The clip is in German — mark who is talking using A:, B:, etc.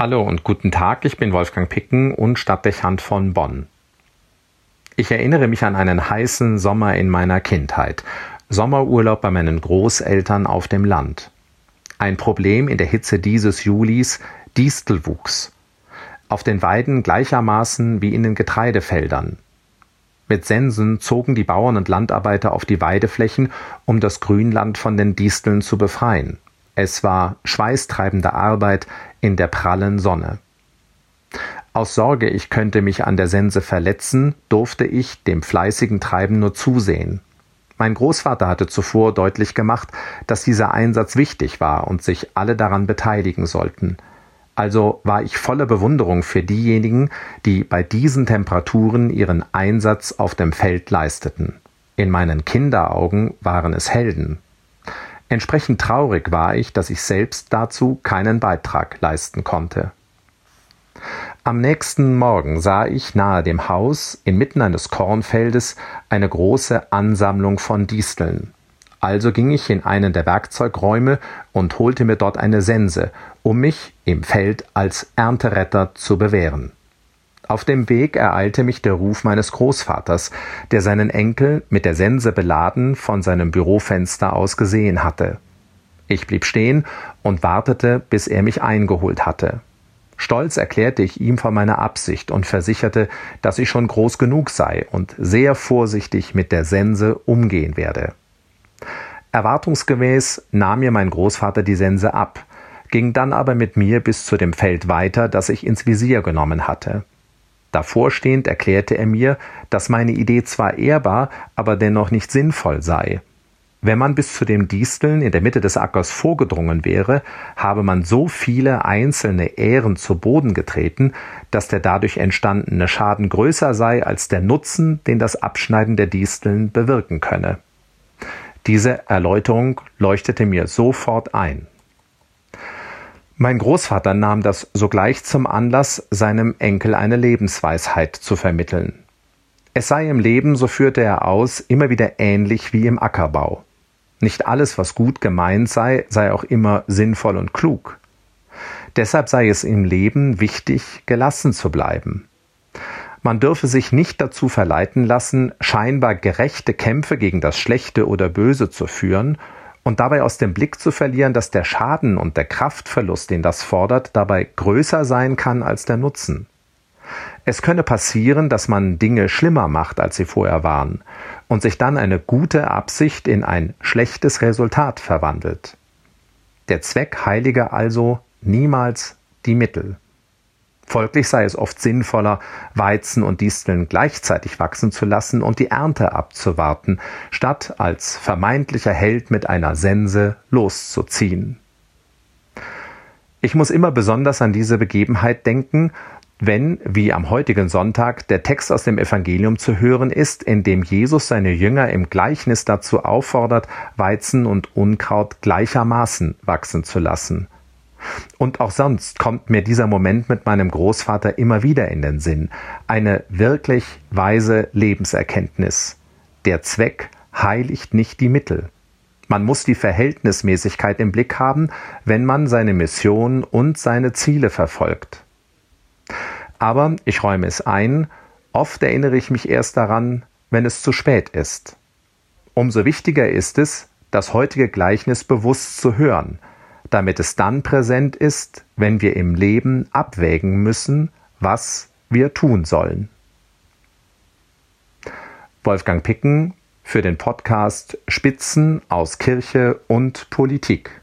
A: Hallo und guten Tag, ich bin Wolfgang Picken und Stadtdechant von Bonn. Ich erinnere mich an einen heißen Sommer in meiner Kindheit. Sommerurlaub bei meinen Großeltern auf dem Land. Ein Problem in der Hitze dieses Julis, Distelwuchs. Auf den Weiden gleichermaßen wie in den Getreidefeldern. Mit Sensen zogen die Bauern und Landarbeiter auf die Weideflächen, um das Grünland von den Disteln zu befreien. Es war schweißtreibende Arbeit in der prallen Sonne. Aus Sorge, ich könnte mich an der Sense verletzen, durfte ich dem fleißigen Treiben nur zusehen. Mein Großvater hatte zuvor deutlich gemacht, dass dieser Einsatz wichtig war und sich alle daran beteiligen sollten. Also war ich voller Bewunderung für diejenigen, die bei diesen Temperaturen ihren Einsatz auf dem Feld leisteten. In meinen Kinderaugen waren es Helden. Entsprechend traurig war ich, dass ich selbst dazu keinen Beitrag leisten konnte. Am nächsten Morgen sah ich nahe dem Haus inmitten eines Kornfeldes eine große Ansammlung von Disteln. Also ging ich in einen der Werkzeugräume und holte mir dort eine Sense, um mich im Feld als Ernteretter zu bewähren. Auf dem Weg ereilte mich der Ruf meines Großvaters, der seinen Enkel mit der Sense beladen von seinem Bürofenster aus gesehen hatte. Ich blieb stehen und wartete, bis er mich eingeholt hatte. Stolz erklärte ich ihm von meiner Absicht und versicherte, dass ich schon groß genug sei und sehr vorsichtig mit der Sense umgehen werde. Erwartungsgemäß nahm mir mein Großvater die Sense ab, ging dann aber mit mir bis zu dem Feld weiter, das ich ins Visier genommen hatte. Davorstehend erklärte er mir, dass meine Idee zwar ehrbar, aber dennoch nicht sinnvoll sei. Wenn man bis zu dem Disteln in der Mitte des Ackers vorgedrungen wäre, habe man so viele einzelne Ähren zu Boden getreten, dass der dadurch entstandene Schaden größer sei als der Nutzen, den das Abschneiden der Disteln bewirken könne. Diese Erläuterung leuchtete mir sofort ein. Mein Großvater nahm das sogleich zum Anlass, seinem Enkel eine Lebensweisheit zu vermitteln. Es sei im Leben, so führte er aus, immer wieder ähnlich wie im Ackerbau. Nicht alles, was gut gemeint sei, sei auch immer sinnvoll und klug. Deshalb sei es im Leben wichtig, gelassen zu bleiben. Man dürfe sich nicht dazu verleiten lassen, scheinbar gerechte Kämpfe gegen das Schlechte oder Böse zu führen und dabei aus dem Blick zu verlieren, dass der Schaden und der Kraftverlust, den das fordert, dabei größer sein kann als der Nutzen. Es könne passieren, dass man Dinge schlimmer macht, als sie vorher waren, und sich dann eine gute Absicht in ein schlechtes Resultat verwandelt. Der Zweck heilige also niemals die Mittel. Folglich sei es oft sinnvoller, Weizen und Disteln gleichzeitig wachsen zu lassen und die Ernte abzuwarten, statt als vermeintlicher Held mit einer Sense loszuziehen. Ich muss immer besonders an diese Begebenheit denken, wenn, wie am heutigen Sonntag, der Text aus dem Evangelium zu hören ist, in dem Jesus seine Jünger im Gleichnis dazu auffordert, Weizen und Unkraut gleichermaßen wachsen zu lassen – und auch sonst kommt mir dieser Moment mit meinem Großvater immer wieder in den Sinn. Eine wirklich weise Lebenserkenntnis. Der Zweck heiligt nicht die Mittel. Man muss die Verhältnismäßigkeit im Blick haben, wenn man seine Mission und seine Ziele verfolgt. Aber ich räume es ein, oft erinnere ich mich erst daran, wenn es zu spät ist. Umso wichtiger ist es, das heutige Gleichnis bewusst zu hören, damit es dann präsent ist, wenn wir im Leben abwägen müssen, was wir tun sollen. Wolfgang Picken für den Podcast Spitzen aus Kirche und Politik.